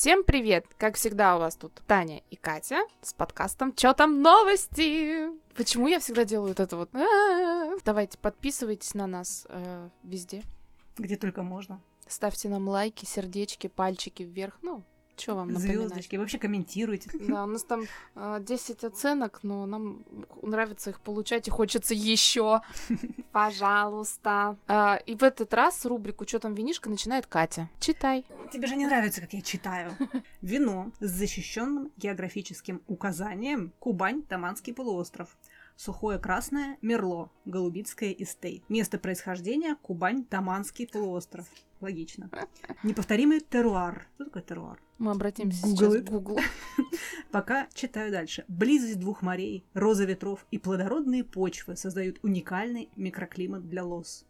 Всем привет! Как всегда у вас тут Таня и Катя с подкастом «Чё там новости?». Почему я всегда делаю вот это вот? А-а-а. Давайте подписывайтесь на нас э, везде. Где только можно. Ставьте нам лайки, сердечки, пальчики вверх. Ну, что вам напоминать? Звездочки. Вообще комментируйте. Да, у нас там э, 10 оценок, но нам нравится их получать и хочется еще. Пожалуйста. А, и в этот раз рубрику «Чё там винишка» начинает Катя. Читай. Тебе же не нравится, как я читаю. Вино с защищенным географическим указанием Кубань, Таманский полуостров. Сухое красное Мерло, Голубицкое Estate. Место происхождения Кубань, Таманский полуостров. Логично. Неповторимый теруар. Что такое теруар? Мы обратимся Google сейчас к Гуглу. Пока читаю дальше. Близость двух морей, роза ветров и плодородные почвы создают уникальный микроклимат для лоз.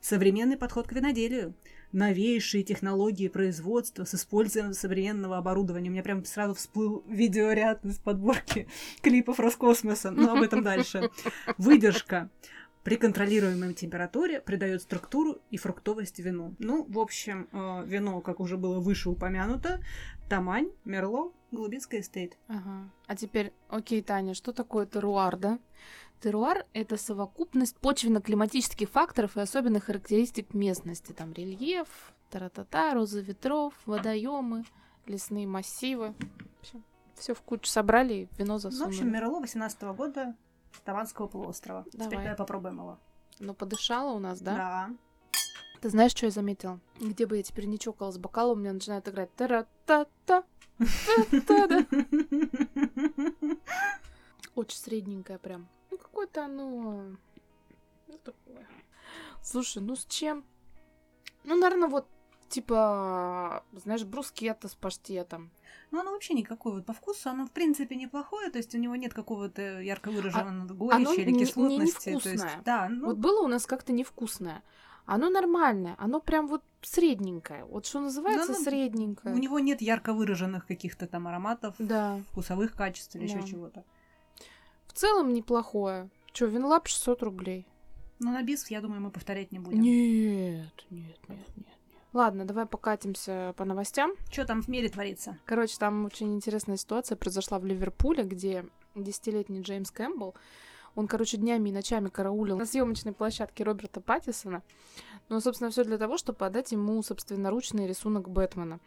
Современный подход к виноделию. Новейшие технологии производства с использованием современного оборудования. У меня прям сразу всплыл видеоряд из подборки клипов Роскосмоса, но об этом дальше. Выдержка при контролируемой температуре придает структуру и фруктовость вину. Ну, в общем, э, вино, как уже было выше упомянуто, Тамань, Мерло, Голубицкая Estate. Ага. А теперь, окей, Таня, что такое теруар, да? Теруар — это совокупность почвенно-климатических факторов и особенных характеристик местности. Там рельеф, тара-та-та, розы ветров, водоемы, лесные массивы. Все в кучу собрали и вино Ну, в засунули. общем, Мерло 18 года с Таванского полуострова. Теперь Давай. давай попробуем его. Ну, подышала у нас, да? Да. Ты знаешь, что я заметила? Где бы я теперь не чокала с бокалом, у меня начинает играть тара-та-та. та-та-да. Очень средненькое прям. Ну, какое-то оно... Ну, такое. Слушай, ну с чем? Ну, наверное, вот типа, знаешь, брускетта с паштетом. Ну, оно вообще никакое вот по вкусу, оно в принципе неплохое, то есть у него нет какого-то ярко выраженного горечи оно или не- не кислотности. то есть, да, ну, Вот было у нас как-то невкусное. Оно нормальное, оно прям вот средненькое. Вот что называется Ну, оно- средненькое. у него нет ярко выраженных каких-то там ароматов, Да. вкусовых качеств или еще Да. чего-то. В целом неплохое. Че, винлап 600 рублей? Но на бис, я думаю, мы повторять не будем. Нет, нет, нет, нет. Ладно, давай покатимся по новостям. Что там в мире творится? Короче, там очень интересная ситуация произошла в Ливерпуле, где десятилетний Джеймс Кэмпбелл, он, короче, днями и ночами караулил на съемочной площадке Роберта Паттисона. Ну, собственно, все для того, чтобы подать ему собственноручный рисунок Бэтмена.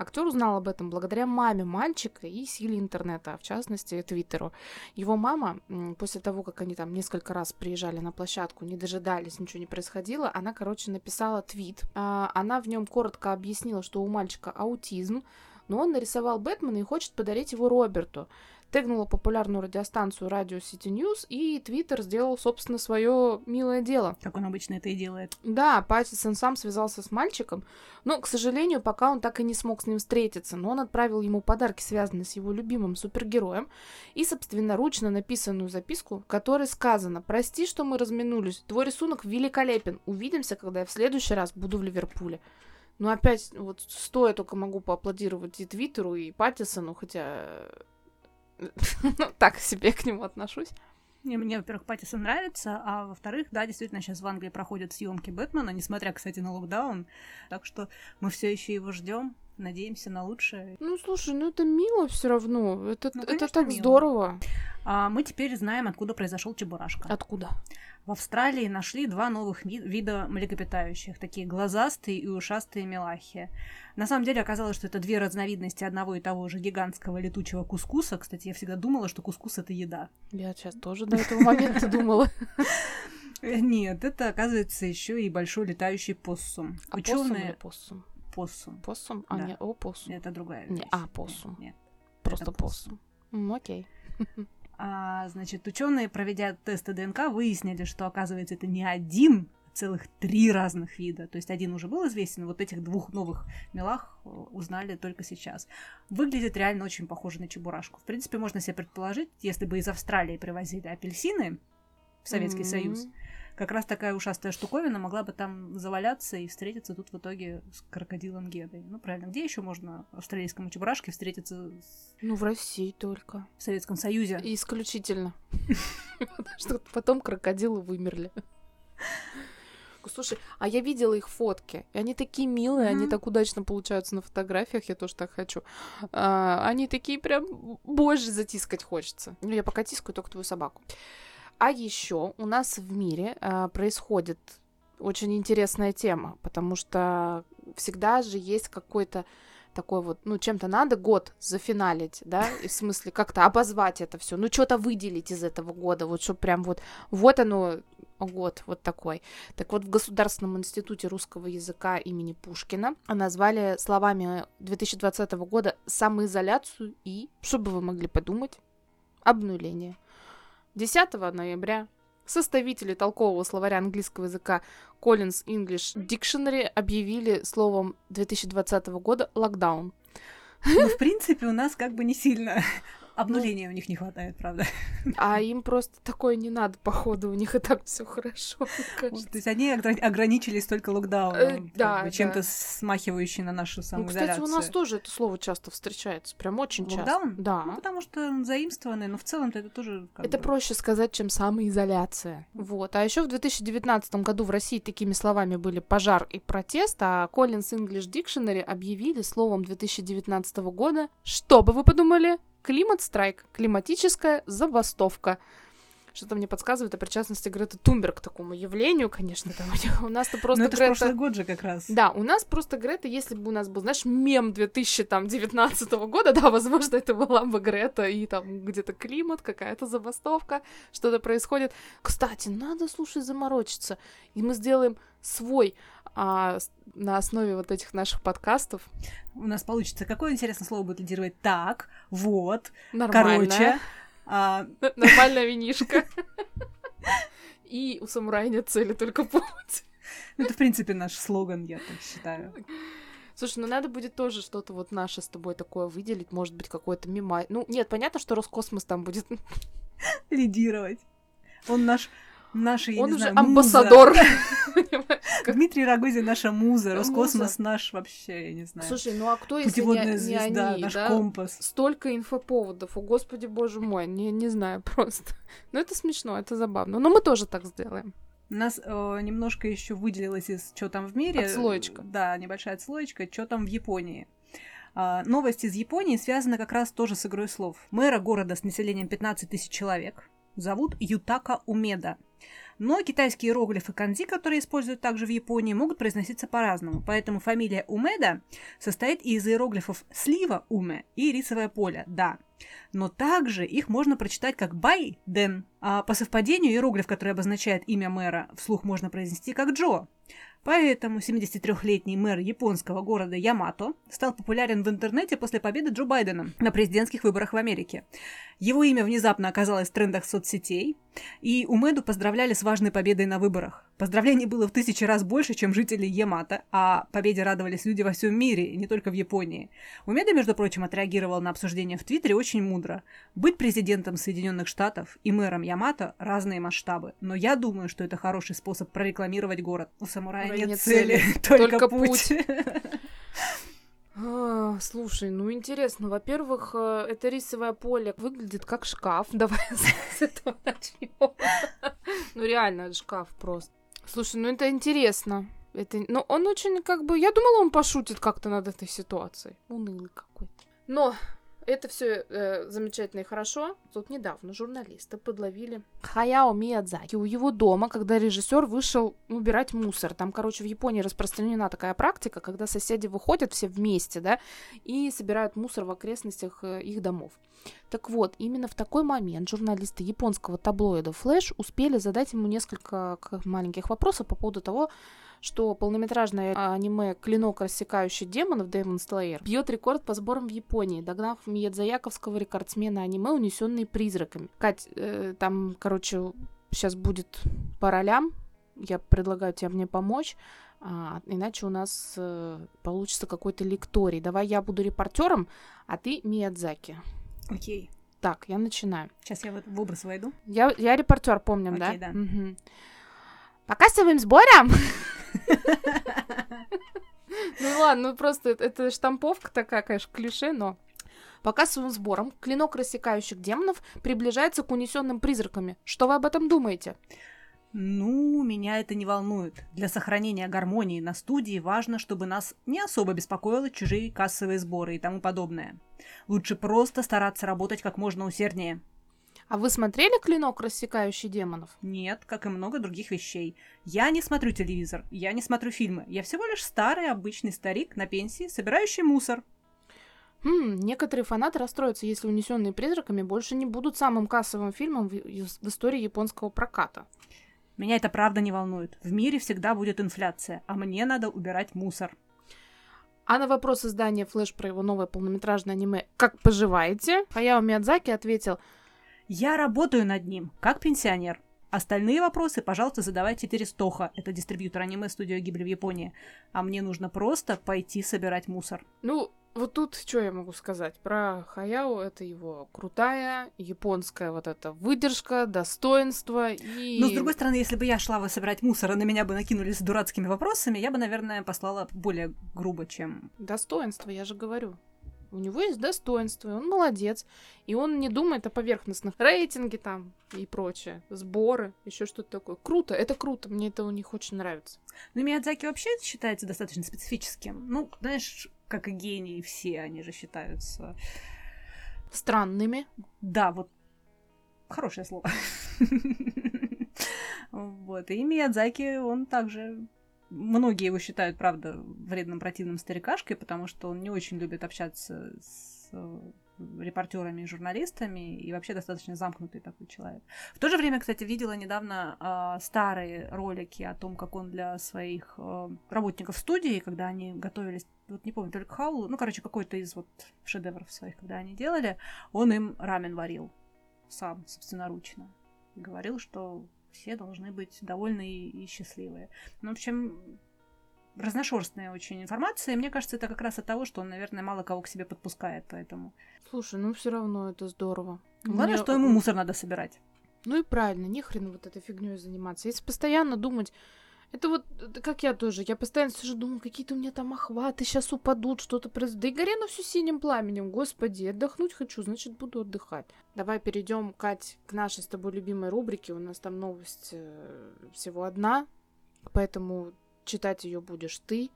Актер узнал об этом благодаря маме мальчика и силе интернета, в частности, Твиттеру. Его мама, после того, как они там несколько раз приезжали на площадку, не дожидались, ничего не происходило, она, короче, написала твит. А, Она в нем коротко объяснила, что у мальчика аутизм, но он нарисовал Бэтмена и хочет подарить его Роберту. Тегнула популярную радиостанцию Radio City News, и Твиттер сделал, собственно, свое милое дело. Как он обычно это и делает. Да, Паттисон сам связался с мальчиком, но, к сожалению, пока он так и не смог с ним встретиться, но он отправил ему подарки, связанные с его любимым супергероем, и собственноручно написанную записку, в которой сказано «Прости, что мы разминулись, твой рисунок великолепен, увидимся, когда я в следующий раз буду в Ливерпуле». Ну, опять, вот стоя только могу поаплодировать и Твиттеру, и Паттисону, хотя... ну, так себе к нему отношусь. Не, Мне, во-первых, Паттисон нравится, а во-вторых, да, действительно, сейчас в Англии проходят съемки Бэтмена, несмотря, кстати, на локдаун. Так что мы все еще его ждем, надеемся на лучшее. Ну, слушай, ну это мило все равно. Это, Ну, это так мило. здорово. А мы теперь знаем, откуда произошел Чебурашка. Откуда? В Австралии нашли два новых ви- вида млекопитающих, такие глазастые и ушастые мелахи. На самом деле оказалось, что это две разновидности одного и того же гигантского летучего кускуса. Кстати, я всегда думала, что кускус это еда. Я сейчас тоже до этого момента думала. Э, Нет, это оказывается еще и большой летающий поссум. А поссум или Ученые поссум? Поссум. Поссум? А, Да. не, о, поссум. Это другая Не, вещь. а, поссум. Нет, нет. Просто поссум. М, Окей. А, значит, ученые, проведя тесты ДНК, выяснили, что, оказывается, это не один, а целых три разных вида. То есть один уже был известен, вот этих двух новых мелах э, узнали только сейчас. Выглядит реально очень похоже на чебурашку. В принципе, можно себе предположить, если бы из Австралии привозили апельсины в Советский М. Союз, как раз такая ушастая штуковина могла бы там заваляться и встретиться тут в итоге с крокодилом Гедой. Ну, правильно, где еще можно австралийскому чебурашке встретиться с- Ну, в России только. в Советском Союзе? Исключительно. Потому что потом крокодилы вымерли. Слушай, а я видела их фотки, и они такие милые, mm-hmm. они так удачно получаются на фотографиях, я тоже так хочу. А, они такие прям, боже, затискать хочется. Ну, я пока тискаю только твою собаку. А еще у нас в мире а, происходит очень интересная тема, потому что всегда же есть какой-то такой вот, ну, чем-то надо год зафиналить, да, и в смысле как-то обозвать это все, ну, что-то выделить из этого года, вот, чтобы прям вот, вот оно, год вот такой. Так вот, в Государственном институте русского языка имени Пушкина назвали словами 2020 года самоизоляцию и, что бы вы могли подумать, обнуление. 10 ноября составители толкового словаря английского языка Collins English Dictionary объявили словом 2020 года локдаун. Ну, в принципе, у нас как бы не сильно Обнуления ну, у них не хватает, правда. А им просто такое не надо, походу, у них и так все хорошо. То есть они ограничились только локдауном, э, да, бы, чем-то смахивающий на нашу самоизоляцию. Ну, кстати, у нас тоже это слово часто встречается, прям очень Локдаун? часто. Да. Ну, потому что заимствованное, но в целом-то это тоже... это бы... проще сказать, чем самоизоляция. Вот. А еще в 2019 году в России такими словами были пожар и протест, а Collins English Dictionary объявили словом 2019 года, что бы вы подумали? Климат-страйк, климатическая забастовка. Что-то мне подсказывает о причастности Греты Тумберг к такому явлению, конечно, там у нас-то просто Но это Грета... прошлый год же как раз. Да, у нас просто Грета, если бы у нас был, знаешь, мем 2019 года, да, возможно, это была бы Грета, и там где-то климат, какая-то забастовка, что-то происходит. Кстати, надо, слушай, заморочиться, и мы сделаем свой а, на основе вот этих наших подкастов. У нас получится. Какое интересное слово будет лидировать? Так, вот, Нормально. короче. А... Нормальная винишка. И у самурая нет цели, только путь. Это, в принципе, наш слоган, я так считаю. Слушай, ну надо будет тоже что-то вот наше с тобой такое выделить, может быть, какой-то мимо. Ну, нет, понятно, что Роскосмос там будет лидировать. Он наш Наши, Он уже знаю, амбассадор. Дмитрий Рогозин наша муза, Роскосмос наш вообще, я не знаю. Слушай, ну а кто, если не, звезда, они, наш компас. Столько инфоповодов, о господи боже мой, не, не знаю просто. Но это смешно, это забавно. Но мы тоже так сделаем. Нас э, немножко еще выделилось из что там в мире. Отслоечка. Да, небольшая отслоечка, что там в Японии. Uh, новость из Японии связана как раз тоже с игрой слов. Мэра города с населением 15 тысяч человек зовут Ютака Умеда. Но китайские иероглифы канзи, которые используют также в Японии, могут произноситься по-разному. Поэтому фамилия Умеда состоит из иероглифов слива уме и рисовое поле да. Но также их можно прочитать как бай-ден. А по совпадению иероглиф, который обозначает имя мэра, вслух можно произнести как Джо. Поэтому 73-летний мэр японского города Ямато стал популярен в интернете после победы Джо Байдена на президентских выборах в Америке. Его имя внезапно оказалось в трендах соцсетей, и Умеду поздравляли с важной победой на выборах. Поздравлений было в тысячи раз больше, чем жители Ямато, а победе радовались люди во всем мире, не только в Японии. Умеда, между прочим, отреагировал на обсуждение в Твиттере очень мудро. Быть президентом Соединенных Штатов и мэром Ямато – разные масштабы, но я думаю, что это хороший способ прорекламировать город. У самурая нет, нет цели, цели только, только путь. путь. А, слушай, ну интересно. Во-первых, э, это рисовое поле выглядит как шкаф. Давай с этого начнем. Ну реально шкаф просто. Слушай, ну это интересно. Это, ну, он очень как бы... Я думала, он пошутит как-то над этой ситуацией. Унылый какой-то. Но это все э, замечательно и хорошо. Тут недавно журналисты подловили Хаяо Миядзаки у его дома, когда режиссер вышел убирать мусор. Там, короче, в Японии распространена такая практика, когда соседи выходят все вместе, да, и собирают мусор в окрестностях э, их домов. Так вот, именно в такой момент журналисты японского таблоида Flash успели задать ему несколько маленьких вопросов по поводу того, что полнометражное аниме «Клинок, рассекающий демонов» Demon Slayer бьет рекорд по сборам в Японии, догнав Миядзаяковского рекордсмена аниме «Унесенные призраками». Кать, э, там, короче, сейчас будет по ролям, я предлагаю тебе мне помочь, а, иначе у нас э, получится какой-то лекторий. Давай я буду репортером, а ты Миядзаки. Окей. Okay. Так, я начинаю. Сейчас я в, в образ войду. Я, я репортер, помним, okay, да? да. Угу. По кассовым сборам ну ладно, ну просто это штамповка такая, конечно, клише, но... По кассовым сборам клинок рассекающих демонов приближается к унесенным призраками. Что вы об этом думаете? Ну, меня это не волнует. Для сохранения гармонии на студии важно, чтобы нас не особо беспокоило чужие кассовые сборы и тому подобное. Лучше просто стараться работать как можно усерднее. А вы смотрели «Клинок, рассекающий демонов»? Нет, как и много других вещей. Я не смотрю телевизор, я не смотрю фильмы. Я всего лишь старый обычный старик на пенсии, собирающий мусор. Хм, некоторые фанаты расстроятся, если «Унесенные призраками» больше не будут самым кассовым фильмом в, в истории японского проката. Меня это правда не волнует. В мире всегда будет инфляция, а мне надо убирать мусор. А на вопрос издания Флэш про его новое полнометражное аниме «Как поживаете?» Хаяо Миядзаки ответил «Я работаю над ним, как пенсионер. Остальные вопросы, пожалуйста, задавайте Терестоха, это дистрибьютор аниме студия Гибли в Японии. А мне нужно просто пойти собирать мусор». Ну, вот тут что я могу сказать про Хаяо? Это его крутая японская вот эта выдержка, достоинство и... Но, с другой стороны, если бы я шла собирать мусор, и на меня бы накинулись с дурацкими вопросами, я бы, наверное, послала более грубо, чем... Достоинство, я же говорю. У него есть достоинство, и он молодец. И он не думает о поверхностных рейтинге там и прочее. Сборы, еще что-то такое. Круто, это круто, мне это у них очень нравится. Ну, Миядзаки вообще считается достаточно специфическим. Ну, знаешь, как и гении все, они же считаются... Странными. Да, вот хорошее слово. Вот. И Миядзаки, он также... Многие его считают, правда, вредным противным старикашкой, потому что он не очень любит общаться с репортерами и журналистами, и вообще достаточно замкнутый такой человек. В то же время, кстати, видела недавно э, старые ролики о том, как он для своих э, работников студии, когда они готовились, вот не помню, только Хаулу, ну, короче, какой-то из вот шедевров своих, когда они делали, он им рамен варил сам, собственноручно. И говорил, что все должны быть довольны и, и счастливые. Ну, в общем, разношерстная очень информация, и мне кажется, это как раз от того, что он, наверное, мало кого к себе подпускает, поэтому... Слушай, ну все равно это здорово. Главное, Мне... что ему мусор надо собирать. Ну и правильно, не хрен вот этой фигней заниматься. Если постоянно думать, это вот, как я тоже, я постоянно сижу, думаю, какие-то у меня там охваты сейчас упадут, что-то произойдет. Да и гори на всю синим пламенем, господи, отдохнуть хочу, значит, буду отдыхать. Давай перейдем, Кать, к нашей с тобой любимой рубрике. У нас там новость э, всего одна, поэтому читать ее будешь ты.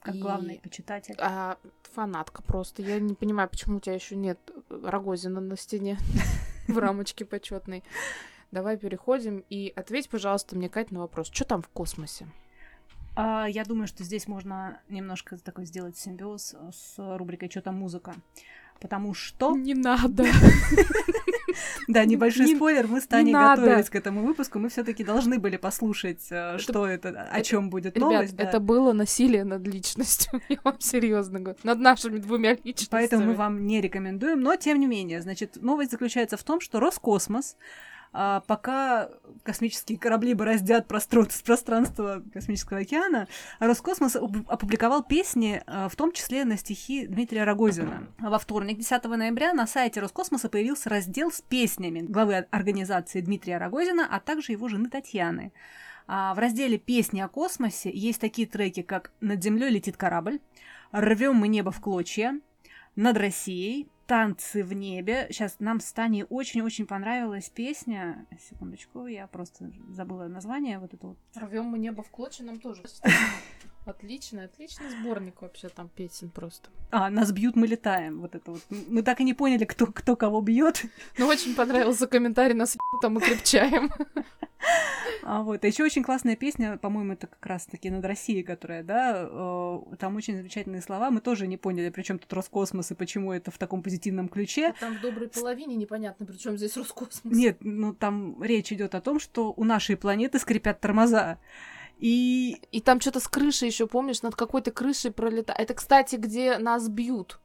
Как и... главный почитатель. А, фанатка просто. Я не понимаю, почему у тебя еще нет Рогозина на стене в рамочке почетной. Давай переходим и ответь, пожалуйста, мне, Кать, на вопрос. Что там в космосе? А, я думаю, что здесь можно немножко такой сделать симбиоз с рубрикой «Что там музыка?». Потому что... Не надо. Да, небольшой спойлер, мы с Таней готовились к этому выпуску, мы все таки должны были послушать, э, что это, о чем будет новость. это было насилие над личностью, я вам серьезно говорю, над нашими двумя личностями. Поэтому мы вам не рекомендуем, но тем не менее, значит, новость заключается в том, что Роскосмос а пока космические корабли бороздят пространство космического океана, Роскосмос опубликовал песни, а, в том числе на стихи Дмитрия Рогозина. Во вторник, 10 ноября, на сайте Роскосмоса появился раздел с песнями главы организации Дмитрия Рогозина, а также его жены Татьяны. А в разделе «Песни о космосе» есть такие треки, как «Над землей летит корабль», «Рвем мы небо в клочья», «Над Россией», танцы в небе. Сейчас нам с Таней очень-очень понравилась песня. Секундочку, я просто забыла название. Вот это вот. Рвем мы небо в клочья нам тоже. Отличный, отличный сборник вообще там песен просто. А, нас бьют, мы летаем. Вот это вот. Мы так и не поняли, кто, кто кого бьет. Ну, очень понравился комментарий, нас там мы крепчаем. А вот, а еще очень классная песня, по-моему, это как раз-таки над Россией, которая, да, э, там очень замечательные слова. Мы тоже не поняли, при чем тут Роскосмос и почему это в таком позитивном ключе. А там в доброй половине непонятно, при чем здесь Роскосмос. Нет, ну там речь идет о том, что у нашей планеты скрипят тормоза. И... И там что-то с крышей еще, помнишь, над какой-то крышей пролетает. Это, кстати, где нас бьют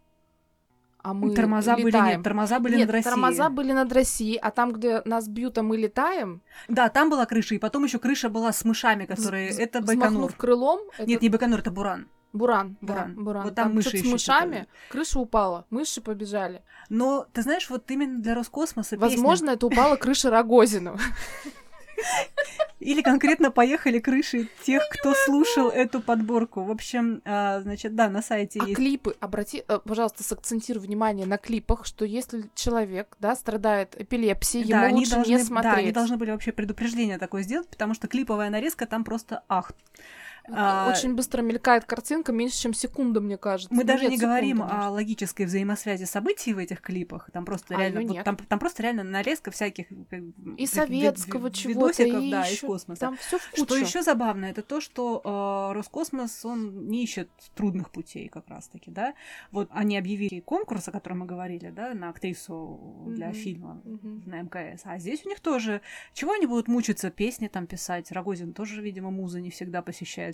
а мы тормоза летаем. были нет, тормоза были нет, над Россией. тормоза были над Россией, а там, где нас бьют, а мы летаем. Да, там была крыша, и потом еще крыша была с мышами, которые. З- это Байконур. крылом. Нет, это... не Байконур, это Буран. Буран, Буран, да, Буран. Вот там, там мыши с мышами, что крыша упала, мыши побежали. Но ты знаешь, вот именно для Роскосмоса. Возможно, песня... это упала крыша Рогозину. Или конкретно поехали крыши тех, кто слушал эту подборку. В общем, а, значит, да, на сайте А есть. клипы, обрати, э, пожалуйста, сакцентируй внимание на клипах, что если человек, да, страдает эпилепсией, Да, ему лучше должны, не да, смотреть. они должны были вообще предупреждение такое сделать, потому что клиповая нарезка там просто ах. А, Очень быстро мелькает картинка, меньше, чем секунда, мне кажется. Мы Ну, даже не секунда, говорим может. о логической взаимосвязи событий в этих клипах. Там просто А реально, вот там, там просто реально нарезка всяких бы, И советского ви- чего-то, видосиков, и да, из ещё космоса. Там все в кучу. Что еще забавно, это то, что э, Роскосмос, он не ищет трудных путей как раз-таки, да. Вот они объявили конкурс, о котором мы говорили, да, на актрису для Мгм. фильма Мгм. на МКС. А здесь у них тоже... Чего они будут мучиться? Песни там писать? Рогозин тоже, видимо, муза не всегда посещает.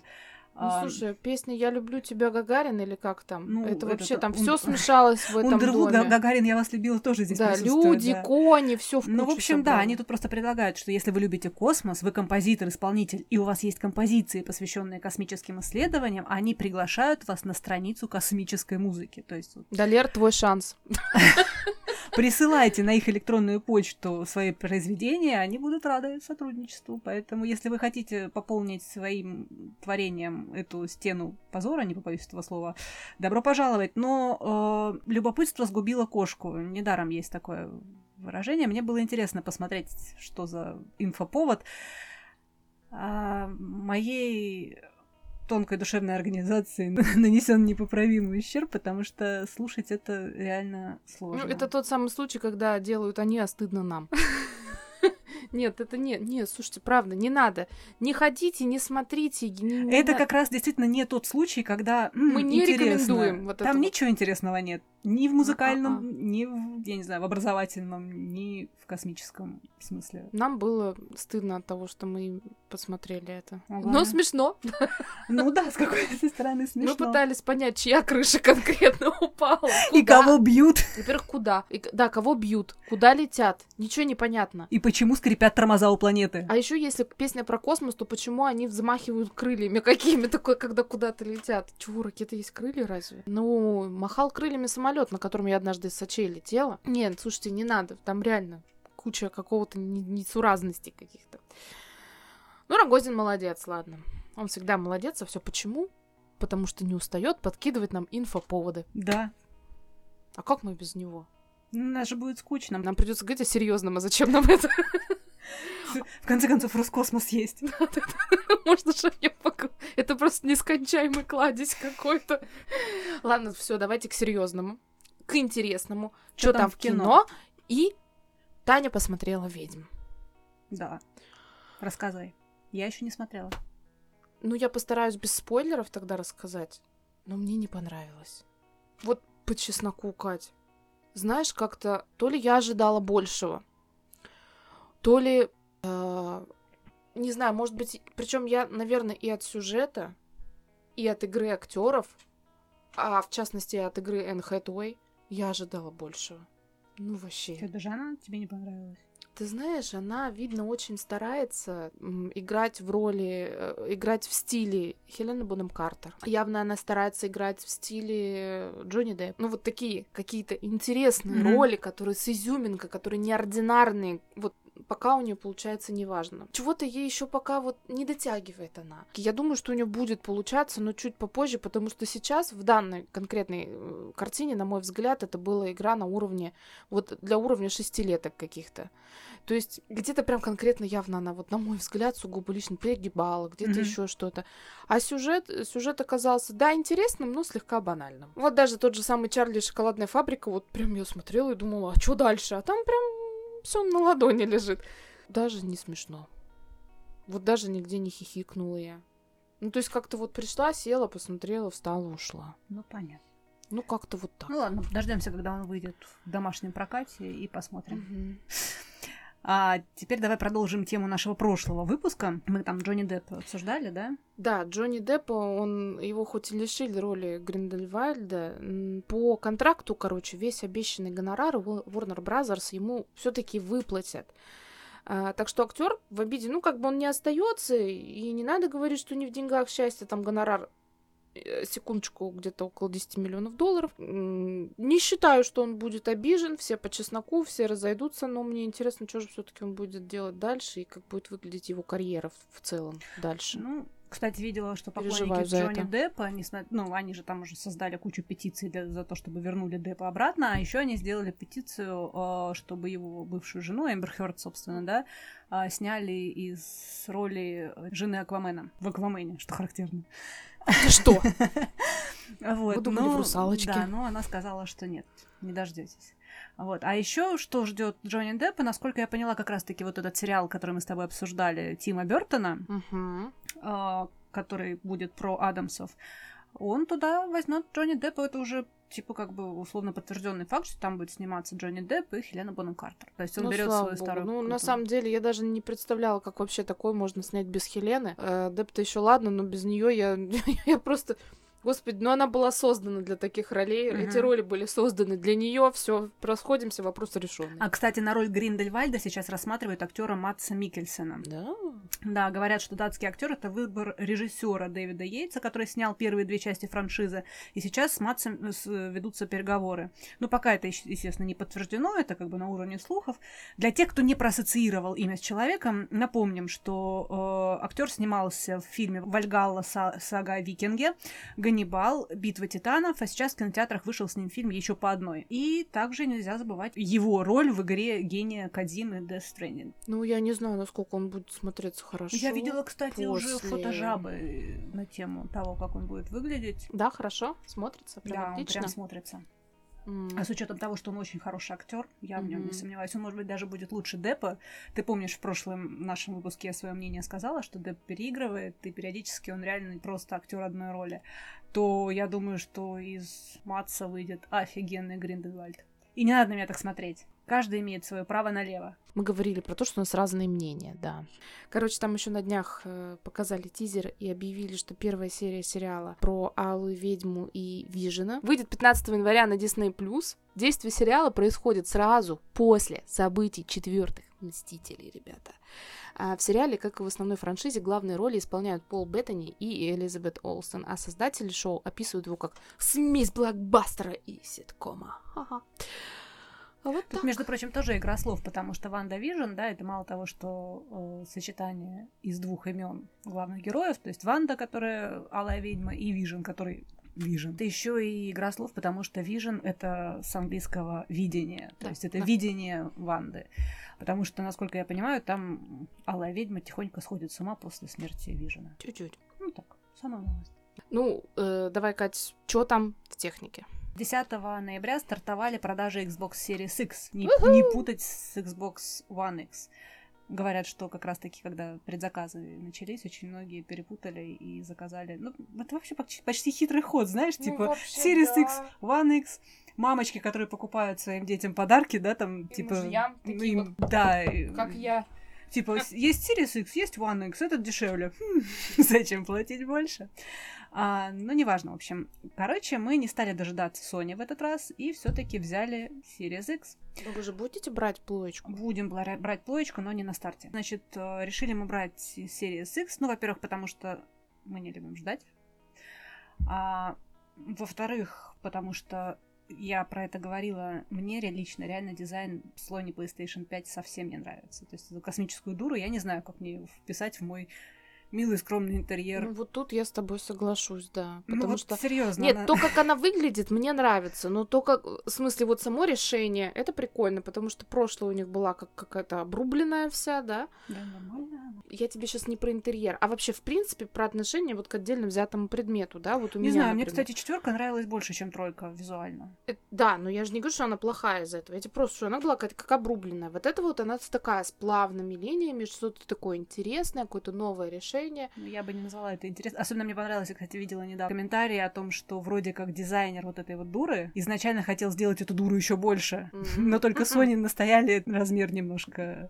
Ну, А, слушай, песня «Я люблю тебя, Гагарин» или как там? Ну, это это вообще то- там он- все смешалось в этом Ундервуд, доме. Га- Гагарин, я вас любила, тоже здесь да, люди, да. кони, все в Ну, в общем, да, собрали. они тут просто предлагают, что если вы любите космос, вы композитор, исполнитель, и у вас есть композиции, посвященные космическим исследованиям, они приглашают вас на страницу космической музыки. То есть вот, Да, Лер, твой шанс. присылайте на их электронную почту свои произведения, они будут рады сотрудничеству. Поэтому, если вы хотите пополнить своим творением эту стену позора, не побоюсь этого слова, добро пожаловать. Но э, любопытство сгубило кошку. Недаром есть такое выражение. Мне было интересно посмотреть, что за инфоповод. А, моей тонкой душевной организации нанесен непоправимый ущерб, потому что слушать это реально Ну, сложно. это тот самый случай, когда делают они, а стыдно нам. Нет, это не, нет, слушайте, правда, не надо. Не ходите, не смотрите. не- не Это на- как раз действительно не тот случай, когда м, Мы не интересно. рекомендуем вот Там это вот. ничего интересного нет. Ни в музыкальном, А-а-а. ни в, я не знаю, в образовательном, ни в космическом смысле. Нам было стыдно от того, что мы посмотрели это. Ага. Но смешно. Ну да, с какой-то стороны смешно. Мы пытались понять, чья крыша конкретно упала. И кого бьют, Во-первых, куда? И да, кого бьют? Куда летят? Ничего не понятно. и почему скрипят тормоза у планеты. А еще если песня про космос, то почему они взмахивают крыльями какими такой, когда куда-то летят? Чего, ракеты есть крылья разве? Ну, махал крыльями самолет, на котором я однажды из Сочей летела. Нет, слушайте, не надо, там реально куча какого-то не- несуразностей каких-то. Ну, Рогозин молодец, ладно. Он всегда молодец, а все почему? Потому что не устает подкидывать нам инфоповоды. Да. А как мы без него? Ну, Нам же будет скучно. Нам придется говорить о серьезном, а зачем нам это? В конце концов, Роскосмос есть. Можно же мне пока... Это просто нескончаемый кладезь какой-то. Ладно, все, давайте к серьезному, к интересному. Что там, в кино? И Таня посмотрела ведьм. Да. Рассказывай. Я еще не смотрела. Ну, я постараюсь без спойлеров тогда рассказать. Но мне не понравилось. Вот по чесноку, Кать. Знаешь, как-то то ли я ожидала большего, то ли э, не знаю, может быть, причем я, наверное, и от сюжета, и от игры актеров, а в частности от игры Энн Хэтэуэй, я ожидала большего. Ну, вообще. Что, даже она тебе не понравилась? Ты знаешь, она, видно, очень старается играть в роли, э, играть в стиле Хелены Бонем Картер. Явно она старается играть в стиле Джонни Депп. Ну, вот такие какие-то интересные Мгм. роли, которые с изюминкой, которые неординарные. Вот пока у нее получается неважно. Чего-то ей еще пока вот не дотягивает она. Я думаю, что у нее будет получаться, но чуть попозже, потому что сейчас в данной конкретной э, картине, на мой взгляд, это была игра на уровне, вот для уровня шестилеток каких-то. То есть где-то прям конкретно явно она, вот на мой взгляд, сугубо лично перегибала, где-то Мгм. еще что-то. А сюжет, сюжет оказался, да, интересным, но слегка банальным. Вот даже тот же самый Чарли и шоколадная фабрика, вот прям я смотрела и думала, а что дальше? А там прям все на ладони лежит. Даже не смешно. Вот даже нигде не хихикнула я. Ну, то есть как-то вот пришла, села, посмотрела, встала, ушла. Ну, понятно. Ну, как-то вот так. Ну ладно, дождемся, когда он выйдет в домашнем прокате и посмотрим. Мгм. А теперь давай продолжим тему нашего прошлого выпуска. Мы там Джонни Деппа обсуждали, да? Да, Джонни Деппа, он его хоть и лишили роли Гриндельвальда, по контракту, короче, весь обещанный гонорар Wa- Warner Brothers ему все-таки выплатят. А, так что актер в обиде, ну, как бы он не остается, и не надо говорить, что не в деньгах счастье, там гонорар секундочку, где-то около 10 миллионов долларов. Не считаю, что он будет обижен, все по чесноку, все разойдутся, но мне интересно, что же все-таки он будет делать дальше и как будет выглядеть его карьера в целом дальше. Ну, кстати, видела, что поклонники Джонни это. Деппа, несма- ну, они же там уже создали кучу петиций для- за то, чтобы вернули Деппа обратно, а еще они сделали петицию, э, чтобы его бывшую жену, Эмбер Хёрд, собственно, да, а, сняли из роли жены Аквамена в Аквамене, что характерно. Что? Вот, Вы думали, в «Русалочке»? Да, но она сказала, что нет, не дождетесь. Вот. А еще что ждет Джонни Деппа, насколько я поняла, как раз-таки вот этот сериал, который мы с тобой обсуждали, Тима Бертона, Мгм. А, который будет про Адамсов, он туда возьмет Джонни Деппа. Это уже типа как бы условно подтвержденный факт, что там будет сниматься Джонни Депп и Хелена Бонем Картер. То есть он Ну, берет свою богу. старую. Ну, на круглую. самом деле, я даже не представляла, как вообще такое можно снять без Хелены. Э, Депп-то еще ладно, но без нее я, я просто... Господи, ну она была создана для таких ролей. Мгм. Эти роли были созданы для нее. Все, расходимся, вопрос решен. А, кстати, на роль Гриндельвальда сейчас рассматривают актера Матса Микельсена. Да. Да, говорят, что датский актер это выбор режиссера Дэвида Йейтса, который снял первые две части франшизы, и сейчас с Матсом э, ведутся переговоры. Ну, пока это, естественно, не подтверждено, это как бы на уровне слухов. Для тех, кто не проассоциировал имя с человеком, напомним, что э, актер снимался в фильме Вальгалла Са- сага о Викинге, Ганнибал, Битва титанов, а сейчас в кинотеатрах вышел с ним фильм еще по одной. И также нельзя забывать его роль в игре гения Кадзимы Death Stranding. Ну, я не знаю, насколько он будет смотреться хорошо. Я видела, кстати, уже после- фотожабы на тему того, как он будет выглядететь. Да, хорошо, смотрится, прям да, он отлично. прям смотрится. М. А с учетом того, что он очень хороший актер, я в нем не сомневаюсь. Он, может быть, даже будет лучше Деппа. Ты помнишь, в прошлом нашем выпуске я свое мнение сказала, что Депп переигрывает, и периодически он реально просто актер одной роли. То я думаю, что из Матса выйдет офигенный Гриндевальд. И не надо на меня так смотреть. Каждый имеет свое право налево. Мы говорили про то, что у нас разные мнения, да. Короче, там еще на днях э, показали тизер и объявили, что первая серия сериала про Алую ведьму и Вижена выйдет 15 января на Disney+. Действие сериала происходит сразу после событий четвертых Мстителей, ребята. А в сериале, как и в основной франшизе, главные роли исполняют Пол Беттани и Элизабет Олстон, а создатели шоу описывают его как смесь блокбастера и ситкома. Ха-ха. А вот Тут, так. между прочим, тоже игра слов, потому что WandaVision, да, это мало того, что э, сочетание из двух имен главных героев, то есть Ванда, которая Алая ведьма, и Vision, который Vision. Это еще и игра слов, потому что Vision это с английского видение, то Да, есть это да. видение Ванды. Потому что, насколько я понимаю, там Алая ведьма тихонько сходит с ума после смерти Вижена. Чуть-чуть. Ну так, самая новость. Ну, э, давай, Кать, что там в технике? 10 ноября стартовали продажи Xbox Series X. Не, не путать с Xbox One X. Говорят, что как раз-таки, когда предзаказы начались, очень многие перепутали и заказали. Ну, это вообще почти, почти хитрый ход, знаешь, Ну, типа вообще, Series да. X, One X, мамочки, которые покупают своим детям подарки, да, там, И типа... мужьям ну, такие им- да, и- я. Типа, есть Series X, есть One X, этот дешевле. Хм, Зачем платить больше? А, ну, неважно, в общем. Короче, мы не стали дожидаться Sony в этот раз и все таки взяли Series X. Ну, вы же будете брать плоечку? Будем брать плоечку, но не на старте. Значит, э, решили мы брать Series X. Ну, во-первых, потому что мы не любим ждать. А во-вторых, потому что я про это говорила, мне лично реально дизайн Sony PlayStation 5 совсем не нравится. То есть эту космическую дуру я не знаю, как мне вписать в мой милый скромный интерьер. Ну, вот тут я с тобой соглашусь, да. Ну, Потому вот что... серьезно. Нет, то, как она выглядит, мне нравится. Но то, как... В смысле, вот само решение, это прикольно, потому что прошлое у них была как какая-то обрубленная вся, да? Да, нормально. Я тебе сейчас не про интерьер, а вообще, в принципе, про отношение вот к отдельно взятому предмету, да? Вот у Не меня, знаю, мне, например. кстати, четверка нравилась больше, чем тройка визуально. Э, Да, но я же не говорю, что она плохая из-за этого. Я тебе просто, что она была как, как обрубленная. Вот это вот она такая с плавными линиями, что-то такое интересное, какое-то новое решение. Ну, Я бы не назвала это интересно. Особенно мне понравилось, я, кстати, видела недавно комментарии о том, что вроде как дизайнер вот этой вот дуры изначально хотел сделать эту дуру еще больше. Но только Sony настояли размер немножко.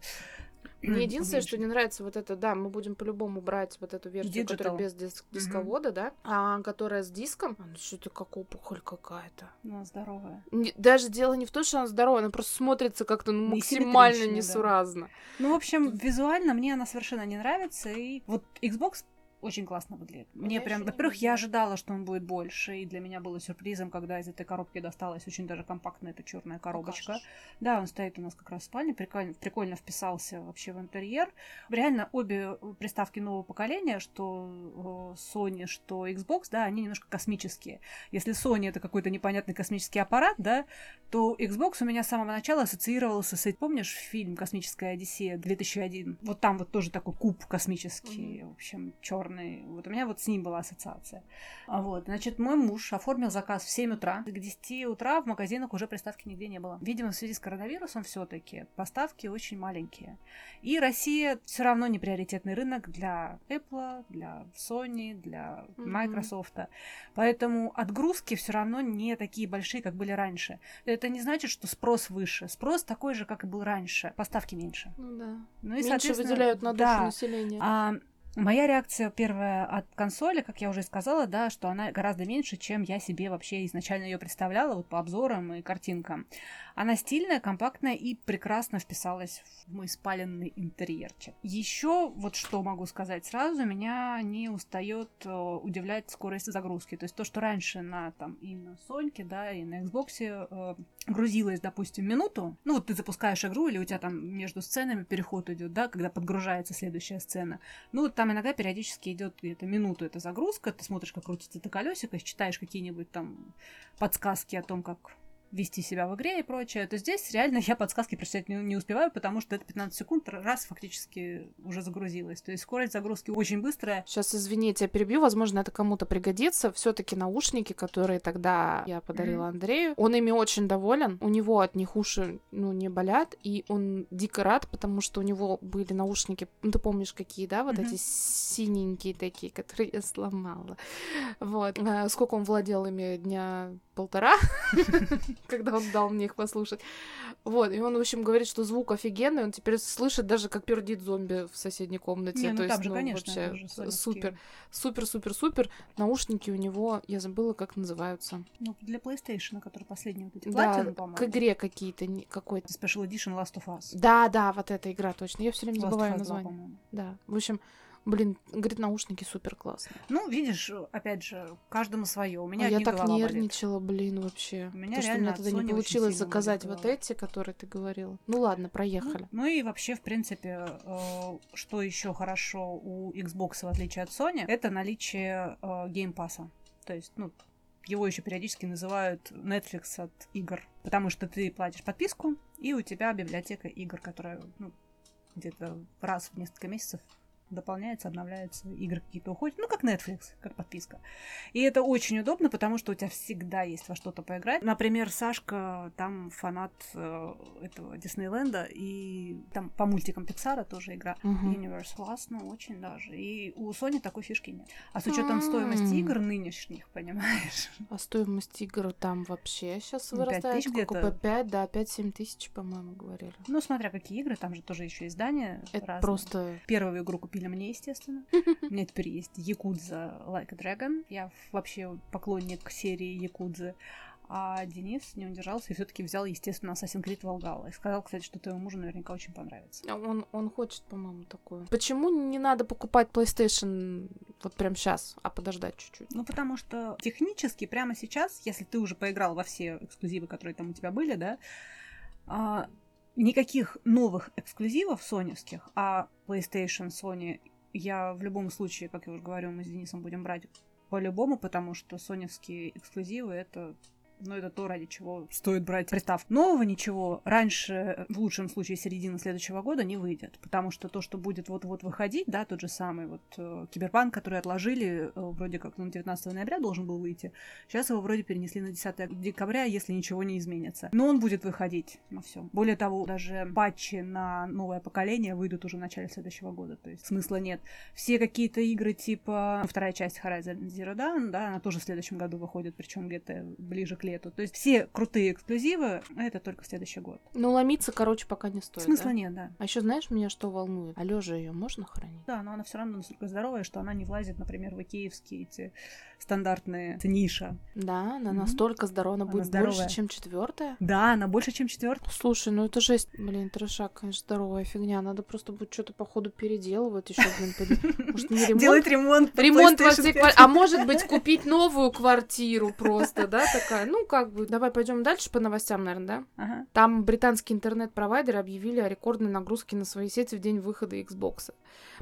Мне единственное, что не нравится вот это, да, мы будем по-любому брать вот эту версию, Digital. которая без диск- дисковода, да, а которая с диском, а, ну что-то как опухоль какая-то. Ну, здоровая. Не- даже дело не в том, что она здоровая, она просто смотрится как-то ну, максимально да. несуразно. Ну, в общем, визуально мне она совершенно не нравится. И вот Xbox очень классно выглядит. Мне я прям, во-первых, я ожидала, что он будет больше, и для меня было сюрпризом, когда из этой коробки досталась очень даже компактная эта черная коробочка. Покажешь. Да, он стоит у нас как раз в спальне, прикольно, прикольно вписался вообще в интерьер. Реально обе приставки нового поколения, что э, Sony, что Xbox, да, они немножко космические. Если Sony это какой-то непонятный космический аппарат, да, то Xbox у меня с самого начала ассоциировался с. Помнишь фильм «Космическая Одиссея» 2001? Вот там вот тоже такой куб космический, в общем, черный. Вот у меня вот с ним была ассоциация. А Вот, значит, мой муж оформил заказ в 7 утра. К 10 утра в магазинах уже приставки нигде не было. Видимо, в связи с коронавирусом все таки поставки очень маленькие. И Россия все равно не приоритетный рынок для Apple, для Sony, для. Microsoft. Поэтому отгрузки все равно не такие большие, как были раньше. Это не значит, что спрос выше. Спрос такой же, как и был раньше. Поставки меньше. Ну да. Ну и, Меньше соответственно, выделяют на душу да. населения. А, моя реакция первая от консоли, как я уже сказала, да, что она гораздо меньше, чем я себе вообще изначально ее представляла, вот по обзорам и картинкам. Она стильная, компактная и прекрасно вписалась в мой спаленный интерьерчик. Еще вот что могу сказать сразу, меня не устает э, удивлять скорость загрузки. То есть то, что раньше на там и на Соньке, да, и на Xbox э, грузилось, допустим, минуту, ну вот ты запускаешь игру, или у тебя там между сценами переход идет, да, когда подгружается следующая сцена. Ну, вот там иногда периодически идет где-то минуту эта загрузка, ты смотришь, как крутится это колесико, читаешь какие-нибудь там подсказки о том, как вести себя в игре и прочее, то здесь реально я подсказки прочитать не, не успеваю, потому что это 15 секунд раз фактически уже загрузилось. То есть скорость загрузки очень быстрая. Сейчас, извини, я перебью, возможно, это кому-то пригодится. все таки наушники, которые тогда я подарила Андрею, он ими очень доволен, у него от них уши, ну, не болят, и он дико рад, потому что у него были наушники, ну, ты помнишь, какие, да, вот Мгм. эти синенькие такие, которые я сломала. Вот. А, Сколько он владел ими? Дня полтора, когда он дал мне их послушать. Вот, и он, в общем, говорит, что звук офигенный, он теперь слышит даже, как пердит зомби в соседней комнате. Не, ну То там есть, же, ну, конечно, вообще супер, супер, супер, супер. Наушники у него, я забыла, как называются. Ну, для PlayStation, который последний вот эти Да, по-моему. к игре какие-то, какой-то. Special Edition Last of Us. Да, да, вот эта игра, точно. Я все время забываю 2, название. по-моему. Да, в общем, блин, говорит, наушники супер классные. Ну, видишь, опять же, каждому свое. У меня А я так голова болит. нервничала, блин, вообще. У меня То, что у меня тогда не получилось заказать вот эти, которые ты говорила. Ну ладно, проехали. Ну, ну и вообще, в принципе, э, что еще хорошо у Xbox, в отличие от Sony, это наличие э, Game Pass а. То есть, ну, его еще периодически называют Netflix от игр. Потому что ты платишь подписку, и у тебя библиотека игр, которая ну, где-то раз в несколько месяцев дополняется, обновляется, игры какие-то уходят. Ну, как Netflix, как подписка. И это очень удобно, потому что у тебя всегда есть во что-то поиграть. Например, Сашка там фанат э, этого Диснейленда, и там по мультикам Пиксара тоже игра. Мгм. Universe классно, очень даже. И у Sony такой фишки нет. А с учетом М. стоимости игр нынешних, понимаешь? А стоимость игр там вообще сейчас вырастает? тысяч Сколько? где-то. По 5, да, 5-7 тысяч, по-моему, говорили. Ну, смотря какие игры, там же тоже еще издания Это разные. просто... Первую игру купили мне, естественно. У меня теперь есть Якудза Like a Dragon. Я вообще поклонник серии Якудзы. А Денис не удержался и все-таки взял, естественно, Assassin's Creed Valhalla. И сказал, кстати, что твоему мужу наверняка очень понравится. А Он, он хочет, по-моему, такую. Почему не надо покупать PlayStation вот прям сейчас, а подождать чуть-чуть? Ну, потому что технически прямо сейчас, если ты уже поиграл во все эксклюзивы, которые там у тебя были, да, а, никаких новых эксклюзивов соневских, а PlayStation, Sony, я в любом случае, как я уже говорю, мы с Денисом будем брать по-любому, потому что соневские эксклюзивы это ну, это то, ради чего стоит брать приставку. Нового ничего раньше, в лучшем случае, середины следующего года не выйдет. Потому что то, что будет вот-вот выходить, да, тот же самый вот э, Киберпанк, который отложили, э, вроде как на 19 ноября должен был выйти. Сейчас его вроде перенесли на 10 декабря, если ничего не изменится. Но он будет выходить на все. Более того, даже патчи на новое поколение выйдут уже в начале следующего года. То есть смысла нет. Все какие-то игры типа ну, вторая часть Horizon Zero Dawn, да, она тоже в следующем году выходит, причем где-то ближе к лету. То есть все крутые эксклюзивы это только в следующий год. Ну, ломиться, короче, пока не стоит. Смысла да? нет, да. А еще знаешь, меня что волнует? А лежа ее можно хранить? Да, но она все равно настолько здоровая, что она не влазит, например, в икеевские эти стандартная ниша. Да, она Мгм. настолько здорова, она Она будет здоровая. больше, чем четвертая. Да, она больше, чем четвертая. Слушай, ну это жесть, блин, трешак, конечно, здоровая фигня. Надо просто будет что-то по ходу переделывать еще, блин, Может, не ремонт? Делать ремонт. Ремонт во всей 5. квартире. А может быть, купить новую квартиру просто, да, такая. Ну, как бы. Давай пойдем дальше по новостям, наверное, да? Ага. Там британские интернет-провайдеры объявили о рекордной нагрузке на свои сети в день выхода Xbox.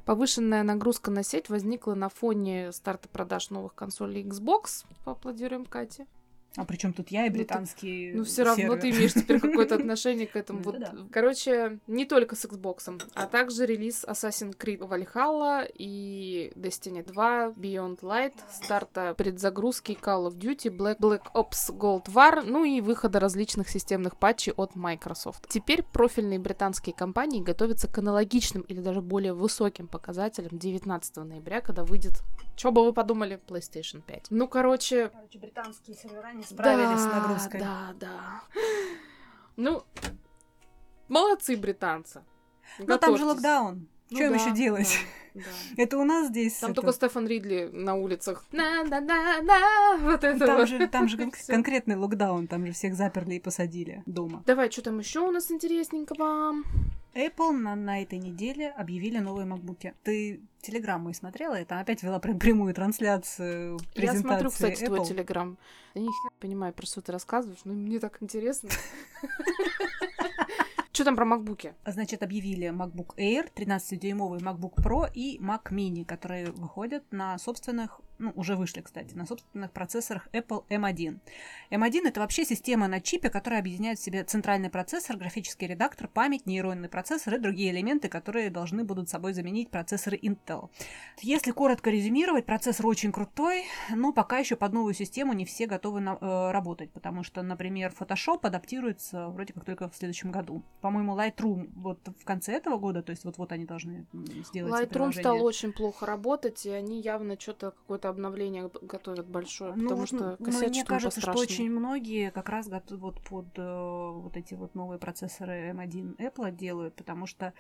Повышенная нагрузка на сеть возникла на фоне старта продаж новых консолей Xbox. Поаплодируем Кате. А при чем тут я и Ну, ты- британские Ну, все равно серверы? ты имеешь теперь какое-то отношение к этому. Ну, Вот. да. Короче, не только с Xbox, а также релиз Assassin's Creed Valhalla и Destiny 2 Beyond Light, старта предзагрузки Call of Duty, Black, Black Ops Gold War, ну и выхода различных системных патчей от Microsoft. Теперь профильные британские компании готовятся к аналогичным или даже более высоким показателям 19 ноября, когда выйдет, что бы вы подумали, PlayStation 5. Ну, короче, Короче, британские сервера не справились с да, нагрузкой. Да, да. Ну, молодцы британцы. Но там же Готовьтесь. локдаун. Ну что им да, еще делать? да, да. Это у нас здесь. Там это- только Стефан Ридли на улицах. На-на-на-на. Вот это Там вот. же, там же кон- конкретный локдаун, там же всех заперли и посадили дома. Давай, что там еще у нас интересненького? Apple на, на этой неделе объявили новые макбуки. Ты телеграм мой смотрела? Я там опять вела прям прямую трансляцию Я презентации смотрю, кстати, Apple. твой телеграм. Я не понимаю, про что ты рассказываешь, но мне так интересно. Что там про макбуки? Значит, объявили MacBook Air, 13-дюймовый MacBook Pro и Mac Mini, которые выходят на собственных, ну, уже вышли, кстати, на собственных процессорах Apple M1. M1 — это вообще система на чипе, которая объединяет в себе центральный процессор, графический редактор, память, нейронный процессор и другие элементы, которые должны будут собой заменить процессоры Intel. Если коротко резюмировать, процессор очень крутой, но пока еще под новую систему не все готовы на- э, работать, потому что, например, Photoshop адаптируется вроде как только в следующем году. По-моему, Lightroom вот в конце этого года, то есть вот-вот они должны сделать Lightroom стал очень плохо работать, и они явно что-то, какое-то обновление готовят большое, Ну, потому вот, что ну, косячат мне кажется, что очень многие как раз вот под э, вот эти вот новые процессоры M1 Apple делают, потому что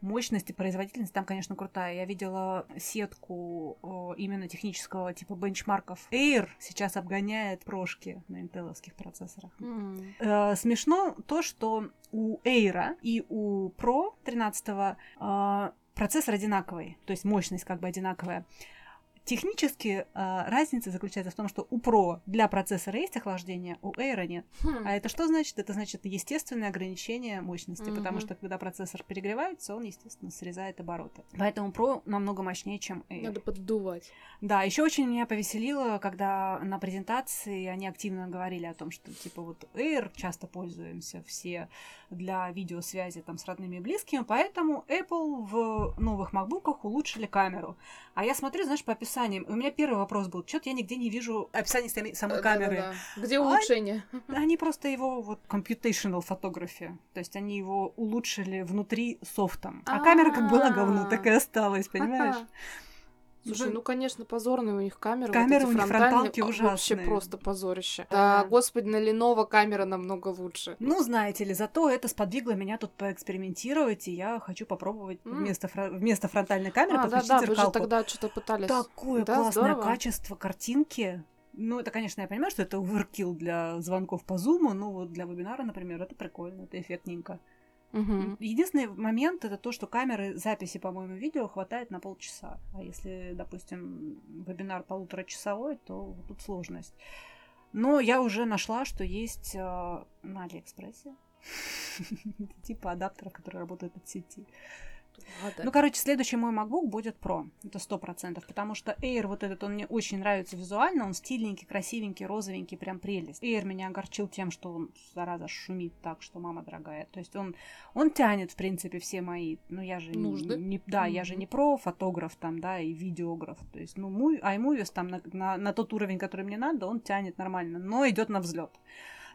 мощность и производительность там, конечно, крутая. Я видела сетку э, именно технического типа бенчмарков. Air сейчас обгоняет прошки на интеловских процессорах. М. Э, смешно то, что у Air и у Pro 13 э, процессор одинаковый, то есть мощность как бы одинаковая. Технически э, разница заключается в том, что у Pro для процессора есть охлаждение, у Air нет. Хм. А это что значит? Это значит естественное ограничение мощности, потому Мгм. что когда процессор перегревается, он, естественно, срезает обороты. Поэтому Pro намного мощнее, чем Air. Надо поддувать. Да, еще очень меня повеселило, когда на презентации они активно говорили о том, что типа вот Air часто пользуемся все для видеосвязи там с родными и близкими, поэтому Apple в новых макбуках улучшили камеру. А я смотрю, знаешь, по описаниям, у меня первый вопрос был, что-то я нигде не вижу описание самой камеры. Да-да-да. Где улучшение? Они просто его вот computational photography, то есть они его улучшили внутри софтом. А камера как была говно, так и осталась, понимаешь? Слушай, Уже- ну, конечно, позорные у них камеры. Камеры вот у них фронталки а, Вообще ужасные. просто позорище. Да. Да, господи, на Lenovo камера намного лучше. Ну, знаете ли, зато это сподвигло меня тут поэкспериментировать, и я хочу попробовать М. вместо, фро- вместо фронтальной камеры А, подключить да-да, вы же зеркалку. тогда что-то пытались. Такое Да, классное здорово. качество картинки. Ну, это, конечно, я понимаю, что это оверкилл для звонков по зуму, но вот для вебинара, например, это прикольно, это эффектненько. Мгм. Единственный момент это то, что камеры записи, по-моему, видео хватает на полчаса. А если, допустим, вебинар полуторачасовой, то тут сложность. Но я уже нашла, что есть э, на Алиэкспрессе типа адаптеров, которые работают от сети. Ладно. Ну, короче, следующий мой MacBook будет Pro. Это сто процентов. Потому что Air вот этот, он мне очень нравится визуально. Он стильненький, красивенький, розовенький, прям прелесть. Air меня огорчил тем, что он, зараза, шумит так, что мама дорогая. То есть он, он тянет, в принципе, все мои... Ну, я же... не- Нужды. Не, да, я же не про фотограф там, да, и видеограф. То есть, ну, iMovies там на, на, на тот уровень, который мне надо, он тянет нормально, но идет на взлет.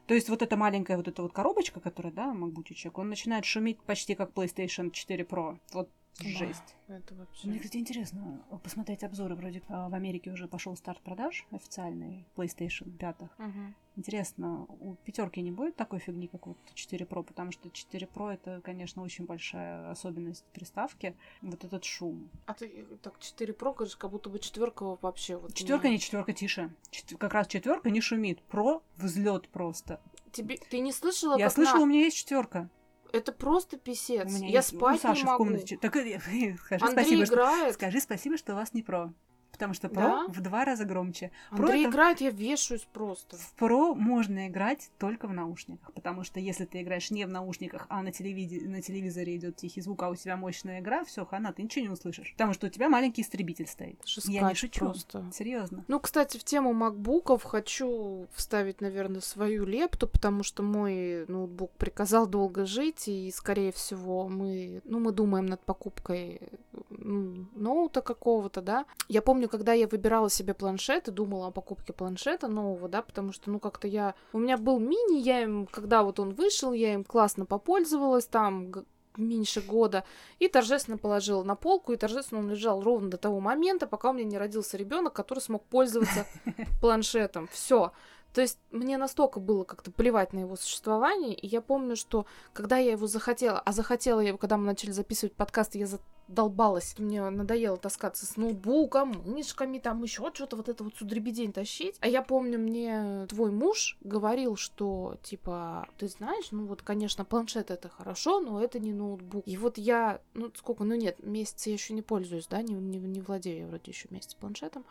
То есть вот эта маленькая вот эта вот коробочка, которая, да, макбучечек, он начинает шуметь почти как PlayStation 4 Pro. Вот Жесть. Это вообще... Мне, кстати, интересно посмотреть обзоры. Вроде а, в Америке уже пошел старт продаж официальный PlayStation 5. Мгм. Интересно, у пятерки не будет такой фигни, как вот 4 Pro, потому что 4 Pro это, конечно, очень большая особенность приставки. Вот этот шум. А ты э, так 4 Pro говоришь, как будто бы четверка вообще вот Четверка не четверка, тише. Чет- Как раз четверка не шумит. Про взлет просто. Тебе... Ты не слышала, Я слышала, на- у меня есть четверка. Это просто писец. У меня Я есть у спать Саши не в могу. комнате. чё- Так, э, скажи Андрей спасибо, что... играет. Скажи спасибо, что вас не про. Потому что про Да? в два раза громче. Про Андрей это- играет, я вешаюсь просто. В Pro можно играть только в наушниках, потому что если ты играешь не в наушниках, а на, телевиде- на телевизоре идет тихий звук, а у тебя мощная игра, все, хана, ты ничего не услышишь. Потому что у тебя маленький истребитель стоит. Же Я не шучу. просто. Серьезно. Ну, кстати, в тему макбуков хочу вставить, наверное, свою лепту, потому что мой ноутбук приказал долго жить, и, скорее всего, мы, ну, мы думаем над покупкой ну, ноута какого-то, да. Я помню, когда я выбирала себе планшет и думала о покупке планшета нового, да, потому что, ну, как-то я... У меня был мини, я им, когда вот он вышел, я им классно попользовалась, там, меньше года, и торжественно положила на полку, и торжественно он лежал ровно до того момента, пока у меня не родился ребенок, который смог пользоваться планшетом. Все. То есть мне настолько было как-то плевать на его существование, и я помню, что когда я его захотела, а захотела я его, когда мы начали записывать подкаст, я задолбалась, мне надоело таскаться с ноутбуком, мышками, там еще что-то, вот это вот судребедень тащить. А я помню, мне твой муж говорил, что, типа, ты знаешь, ну вот, конечно, планшет это хорошо, но это не ноутбук. И вот я, ну сколько, ну нет, месяц я еще не пользуюсь, да, не, не, не владею я вроде еще месяц планшетом.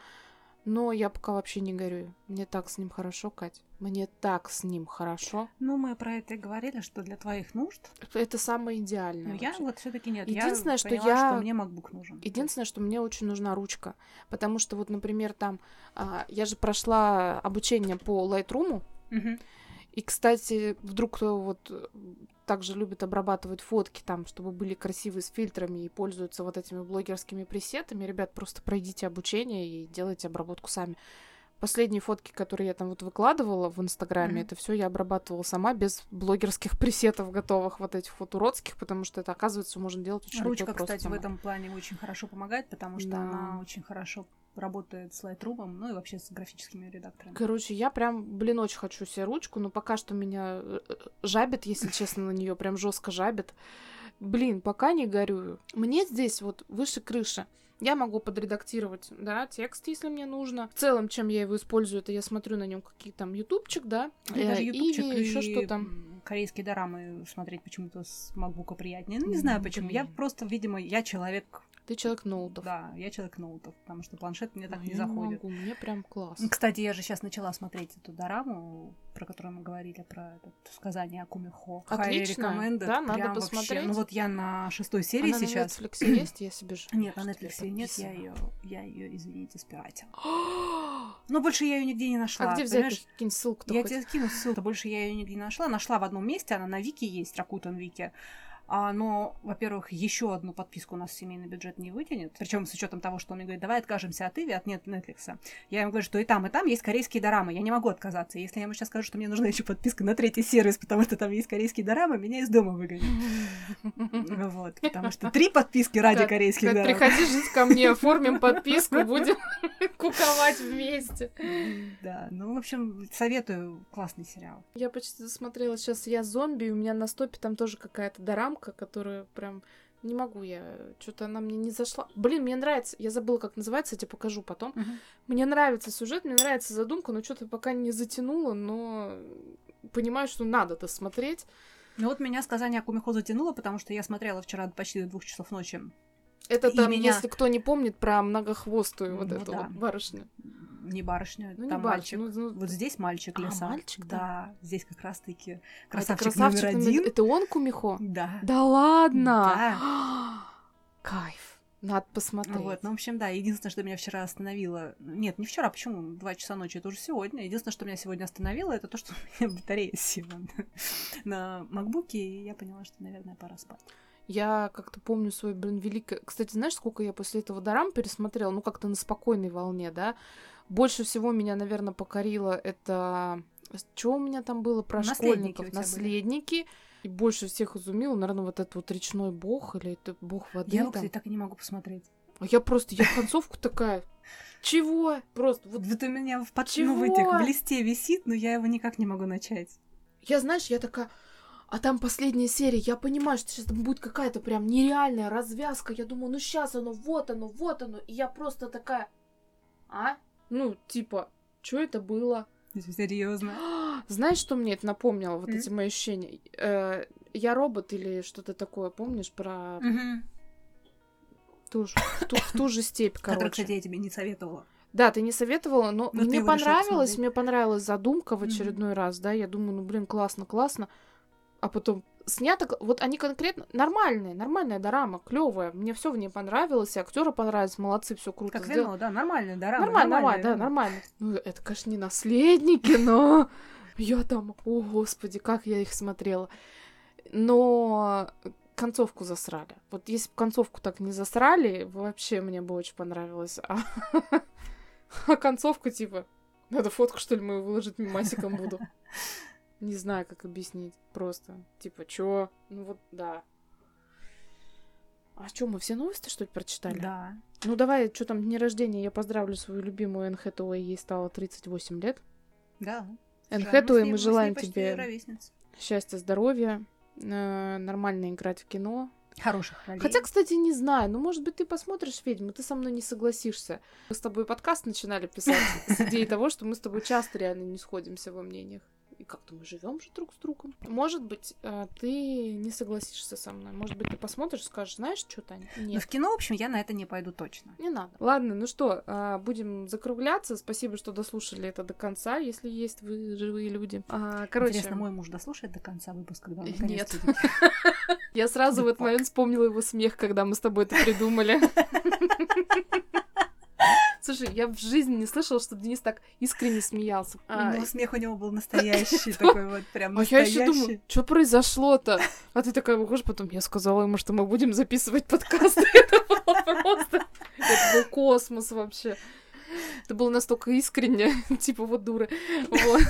Но я пока вообще не горюю. Мне так с ним хорошо, Кать. Мне так с ним хорошо. Ну, мы про это и говорили, что для твоих нужд. Это самое идеальное. Но я вообще. вот все-таки нет. Единственное, я что поняла, я- что мне MacBook нужен. Единственное, что мне очень нужна ручка. Потому что вот, например, там... а, я же прошла обучение по Lightroom. Мгм. И, кстати, вдруг кто вот э, также любит обрабатывать фотки там, чтобы были красивые с фильтрами и пользуются вот этими блогерскими пресетами, ребят, просто пройдите обучение и делайте обработку сами. Последние фотки, которые я там вот выкладывала в Инстаграме, Мгм. это все я обрабатывала сама без блогерских пресетов готовых вот этих вот уродских, потому что это, оказывается, можно делать очень Ручка, легко кстати, в сама. этом плане очень хорошо помогает, потому что Да. она очень хорошо работает с Lightroom, ну и вообще с графическими редакторами. Короче, я прям, блин, очень хочу себе ручку, но пока что меня э, э, жабит, если честно, на нее прям жестко жабит. Блин, пока не горюю. Мне здесь вот выше крыши. Я могу подредактировать, да, текст, если мне нужно. В целом, чем я его использую, это я смотрю на нем какие там ютубчик, да, э, даже ютубчик или еще и что-то. корейские дорамы смотреть почему-то с макбука приятнее. Ну, не знаю почему. Я просто, видимо, я человек... Ты человек ноутов. Да, я человек ноутов, потому что планшет мне так А не заходит. могу, мне прям класс. Кстати, я же сейчас начала смотреть эту дораму, про которую мы говорили, про это сказание о Кумихо. Отлично. Да, надо Прям вообще. посмотреть. Ну вот я на шестой серии Она сейчас. на Netflix есть, я себе же. Нет, на Netflix нет, я ее, я ее, извините, спиратила. Но больше я ее нигде не нашла. А где взять понимаешь? какие ссылку-то Я хоть? тебе скину ссылку. Больше я ее нигде не нашла. Нашла в одном месте, она на Вики есть, Ракутан Вики. А, но, во-первых, еще одну подписку у нас семейный бюджет не вытянет. Причем с учетом того, что он мне говорит, давай откажемся от Иви, от нет Netflix. Я ему говорю, что и там, и там есть корейские дорамы. Я не могу отказаться. Если я ему сейчас скажу, что мне нужна еще подписка на третий сервис, потому что там есть корейские дорамы, меня из дома выгонят. Вот. Потому что три подписки ради корейских дорам. Приходи жить ко мне, оформим подписку, будем куковать вместе. Да, ну, в общем, советую. Классный сериал. Я почти досмотрела сейчас «Я зомби», и у меня на стопе там тоже какая-то дорамка, которая прям... Не могу я, что-то она мне не зашла. Блин, мне нравится, я забыла, как называется, я тебе покажу потом. Мне нравится сюжет, мне нравится задумка, но что-то пока не затянуло, но понимаю, что надо досмотреть. Ну вот меня сказание о Кумихо затянуло, потому что я смотрела вчера почти до двух часов ночи. Это И там, меня- если кто не помнит, про многохвостую вот Ну эту да. вот барышню. Не барышня, Ну, не там барышня, мальчик. ну, ну, Вот здесь мальчик А, леса. мальчик, да. да. здесь как раз-таки а это красавчик, красавчик номер один. Это он Кумихо? Да. Да ладно! Да. Кайф. Надо посмотреть. Вот, ну, в общем, да, единственное, что меня вчера остановило... Нет, не вчера, почему? Два часа ночи, это уже сегодня. Единственное, что меня сегодня остановило, это то, что у меня батарея села на, на макбуке, и я поняла, что, наверное, пора спать. Я как-то помню свой, блин, великое... Кстати, знаешь, сколько я после этого Дорам пересмотрела? Ну, как-то на спокойной волне, да? Больше всего меня, наверное, покорило это... Что у меня там было про Наследники школьников? тебя были. Наследники. И больше всех изумил, наверное, вот этот вот речной бог или это бог воды. Я его, там. кстати, так и не могу посмотреть. А я просто, я концовку такая, чего? Просто вот Вот у меня в, под... Ну, в этих в листе висит, но я его никак не могу начать. Я, знаешь, я такая... А там последняя серия, я понимаю, что сейчас там будет какая-то прям нереальная развязка. Я думаю, ну сейчас оно, вот оно, вот оно. И я просто такая... А? Ну, типа, что это было? Серьезно. Знаешь, что мне это напомнило, вот М? эти мои ощущения? Э, я робот или что-то такое, помнишь, про ту же, в, ту, в ту же степь, короче. кстати, я тебе не советовала. Да, ты не советовала, но, Но ты мне понравилось, мне понравилась задумка в очередной раз, да, я думаю, ну, блин, классно, классно, а потом снято, вот они конкретно нормальные, нормальная дорама, клевая, мне все в ней понравилось, и актеры понравились, молодцы, все круто Как сделано. вино, да, нормально, да, Нормально, нормально, да, нормально. Ну, это, конечно, не наследники, но я там, о, господи, как я их смотрела. Но концовку засрали. Вот если бы концовку так не засрали, вообще мне бы очень понравилось. А, а концовка, типа, надо фотку, что ли, мою выложить мимасиком буду. Не знаю, как объяснить. Просто, типа, чё? Ну вот, да. А что, мы все новости, что ли, прочитали? Да. Ну давай, что там, дни рождения, я поздравлю свою любимую Энн Хэтэуэй, ей стало 38 лет. Да. Энн Жаль, Хэтэуэй, мы ней желаем почти тебе счастья, здоровья, э, нормально играть в кино. Хороших ролей. Хотя, кстати, не знаю, ну, может быть, ты посмотришь «Ведьму», ты со мной не согласишься. Мы с тобой подкаст начинали писать с идеей того, что мы с тобой часто реально не сходимся во мнениях. И как-то мы живем же друг с другом. Может быть, э, ты не согласишься со мной. Может быть, ты посмотришь и скажешь, знаешь, что, Таня? Но Нет. в кино, в общем, я на это не пойду точно. Не надо. Ладно, ну что, а, будем закругляться. Спасибо, что дослушали это до конца, если есть вы живые люди. А, короче, Интересно, мой муж дослушает до конца выпуска, когда он Нет. я сразу в этот момент вспомнила его смех, когда мы с тобой это придумали. Слушай, я в жизни не слышала, что Денис так искренне смеялся. А, Ну, смех у него был настоящий, такой вот прям а я еще думаю, настоящий. что произошло-то? А ты такая выходишь, потом я сказала ему, что мы будем записывать подкасты. Это было просто... Это был космос вообще. Это было настолько искренне, типа вот дуры. Вот.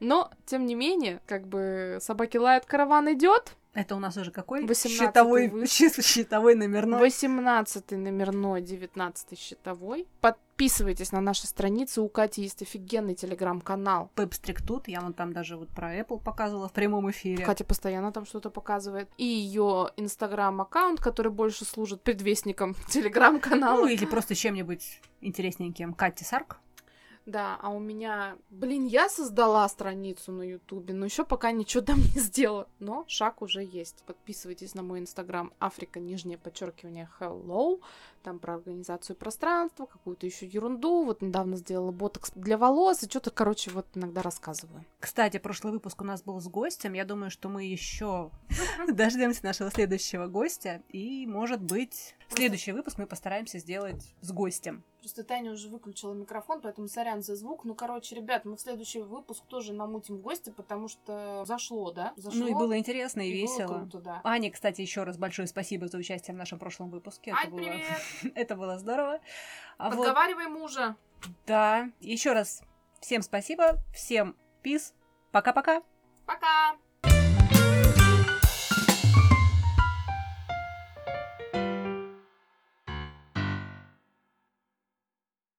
Но, тем не менее, как бы собаки лают, караван идет. Это у нас уже какой? 18-й Щитовой, выпуск. щит- щитовой номерной. 18 номерной, 19 щитовой. Подписывайтесь на наши страницы. У Кати есть офигенный телеграм-канал. Пепстрик тут, я вон там даже вот про Apple показывала в прямом эфире. Катя постоянно там что-то показывает. И ее инстаграм-аккаунт, который больше служит предвестником телеграм-канала. Ну, или просто чем-нибудь интересненьким. Катя Сарк. Да, а у меня, блин, я создала страницу на Ютубе, но еще пока ничего там не сделала. Но шаг уже есть. Подписывайтесь на мой инстаграм Африка, нижнее подчеркивание Hello. Там про организацию пространства, какую-то еще ерунду. Вот недавно сделала ботокс для волос и что-то, короче, вот иногда рассказываю. Кстати, прошлый выпуск у нас был с гостем. Я думаю, что мы еще дождемся нашего следующего гостя. И, может быть, следующий выпуск мы постараемся сделать с гостем. Просто Таня уже выключила микрофон, поэтому сорян за звук. Ну, короче, ребят, мы в следующий выпуск тоже намутим гостя, потому что зашло, да? Зашло. Ну и было интересно и, и было весело. круто, да. Ане, кстати, еще раз большое спасибо за участие в нашем прошлом выпуске. Ань, это, было... привет! это было здорово. А вот, Подговаривай мужа. да, еще раз всем спасибо, всем пис, пока-пока. Пока!